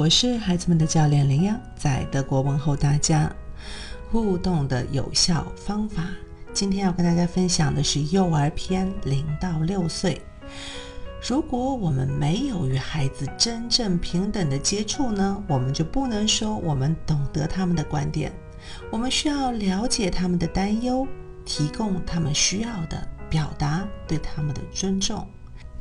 我是孩子们的教练林央，在德国问候大家。互动的有效方法，今天要跟大家分享的是幼儿篇零到六岁。如果我们没有与孩子真正平等的接触呢，我们就不能说我们懂得他们的观点。我们需要了解他们的担忧，提供他们需要的，表达对他们的尊重。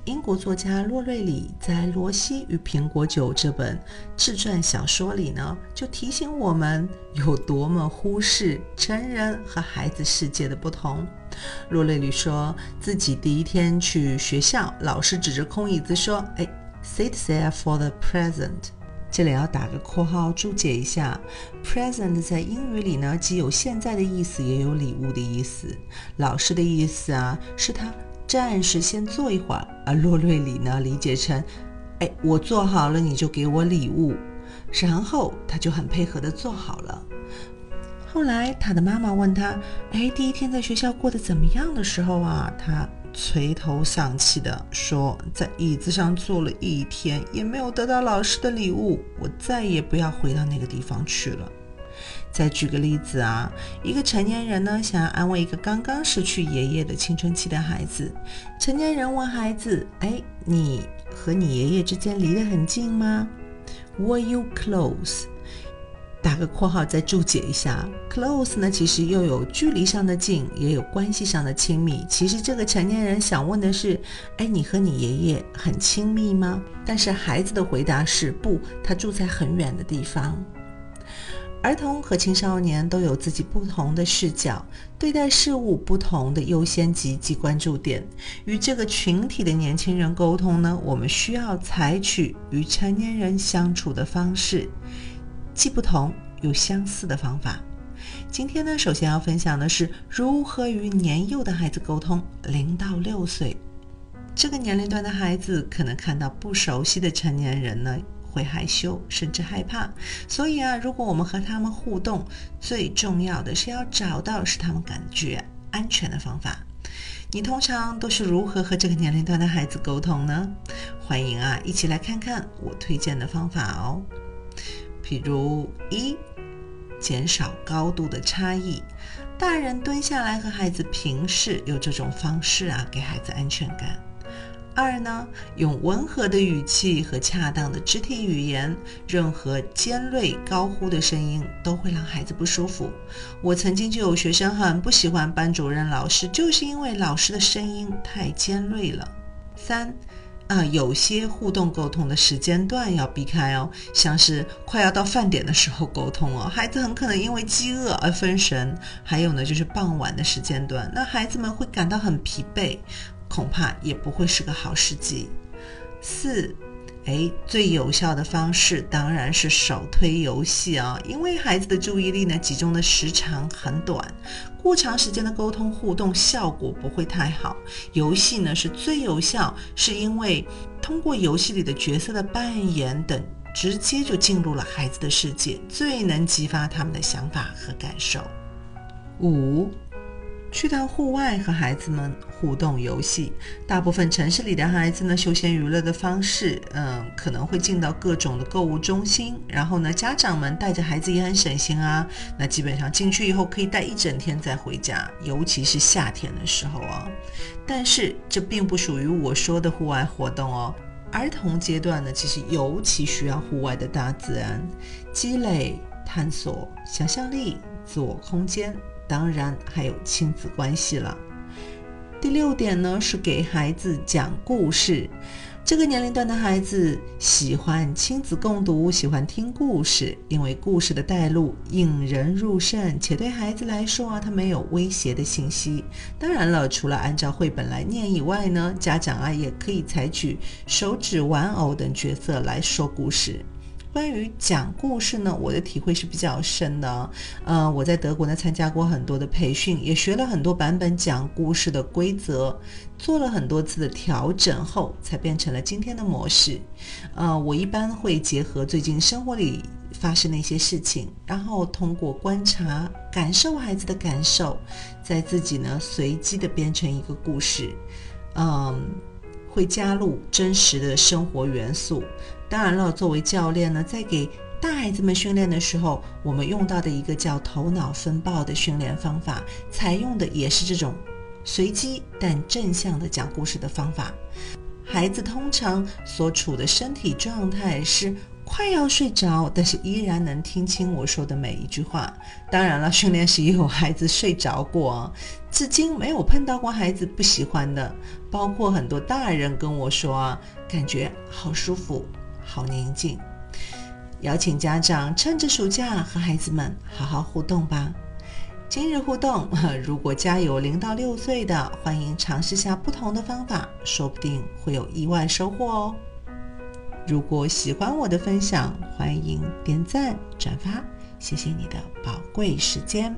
英国作家洛瑞里在《罗西与苹果酒》这本自传小说里呢，就提醒我们有多么忽视成人和孩子世界的不同。洛瑞里说自己第一天去学校，老师指着空椅子说：“哎，sit there for the present。”这里要打个括号注解一下，present 在英语里呢，既有现在的意思，也有礼物的意思。老师的意思啊，是他。暂时先坐一会儿，而洛瑞里呢理解成，哎，我做好了你就给我礼物，然后他就很配合的做好了。后来他的妈妈问他，哎，第一天在学校过得怎么样的时候啊，他垂头丧气的说，在椅子上坐了一天，也没有得到老师的礼物，我再也不要回到那个地方去了。再举个例子啊，一个成年人呢，想要安慰一个刚刚失去爷爷的青春期的孩子。成年人问孩子：“哎，你和你爷爷之间离得很近吗？”Were you close？打个括号再注解一下，close 呢，其实又有距离上的近，也有关系上的亲密。其实这个成年人想问的是：“哎，你和你爷爷很亲密吗？”但是孩子的回答是：“不，他住在很远的地方。”儿童和青少年都有自己不同的视角，对待事物不同的优先级及关注点。与这个群体的年轻人沟通呢，我们需要采取与成年人相处的方式，既不同又相似的方法。今天呢，首先要分享的是如何与年幼的孩子沟通。零到六岁这个年龄段的孩子，可能看到不熟悉的成年人呢。会害羞，甚至害怕。所以啊，如果我们和他们互动，最重要的是要找到使他们感觉安全的方法。你通常都是如何和这个年龄段的孩子沟通呢？欢迎啊，一起来看看我推荐的方法哦。比如一，减少高度的差异。大人蹲下来和孩子平视，用这种方式啊，给孩子安全感。二呢，用温和的语气和恰当的肢体语言，任何尖锐高呼的声音都会让孩子不舒服。我曾经就有学生很不喜欢班主任老师，就是因为老师的声音太尖锐了。三，啊，有些互动沟通的时间段要避开哦，像是快要到饭点的时候沟通哦，孩子很可能因为饥饿而分神。还有呢，就是傍晚的时间段，那孩子们会感到很疲惫。恐怕也不会是个好时机。四，哎，最有效的方式当然是手推游戏啊，因为孩子的注意力呢集中的时长很短，过长时间的沟通互动效果不会太好。游戏呢是最有效，是因为通过游戏里的角色的扮演等，直接就进入了孩子的世界，最能激发他们的想法和感受。五。去到户外和孩子们互动游戏，大部分城市里的孩子呢，休闲娱乐的方式，嗯，可能会进到各种的购物中心，然后呢，家长们带着孩子也很省心啊，那基本上进去以后可以待一整天再回家，尤其是夏天的时候啊。但是这并不属于我说的户外活动哦，儿童阶段呢，其实尤其需要户外的大自然，积累、探索、想象力、自我空间。当然还有亲子关系了。第六点呢是给孩子讲故事。这个年龄段的孩子喜欢亲子共读，喜欢听故事，因为故事的带路引人入胜，且对孩子来说啊，他没有威胁的信息。当然了，除了按照绘本来念以外呢，家长啊也可以采取手指玩偶等角色来说故事。关于讲故事呢，我的体会是比较深的。呃，我在德国呢参加过很多的培训，也学了很多版本讲故事的规则，做了很多次的调整后，才变成了今天的模式。呃，我一般会结合最近生活里发生的一些事情，然后通过观察、感受孩子的感受，在自己呢随机的编成一个故事。嗯。会加入真实的生活元素，当然了，作为教练呢，在给大孩子们训练的时候，我们用到的一个叫头脑风暴的训练方法，采用的也是这种随机但正向的讲故事的方法。孩子通常所处的身体状态是快要睡着，但是依然能听清我说的每一句话。当然了，训练时也有孩子睡着过，至今没有碰到过孩子不喜欢的。包括很多大人跟我说啊，感觉好舒服，好宁静。邀请家长趁着暑假和孩子们好好互动吧。今日互动，如果家有零到六岁的，欢迎尝试下不同的方法，说不定会有意外收获哦。如果喜欢我的分享，欢迎点赞转发，谢谢你的宝贵时间。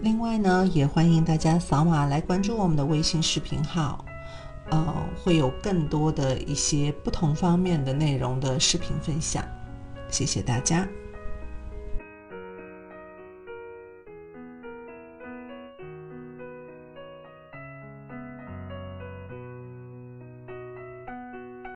另外呢，也欢迎大家扫码来关注我们的微信视频号，呃，会有更多的一些不同方面的内容的视频分享。谢谢大家。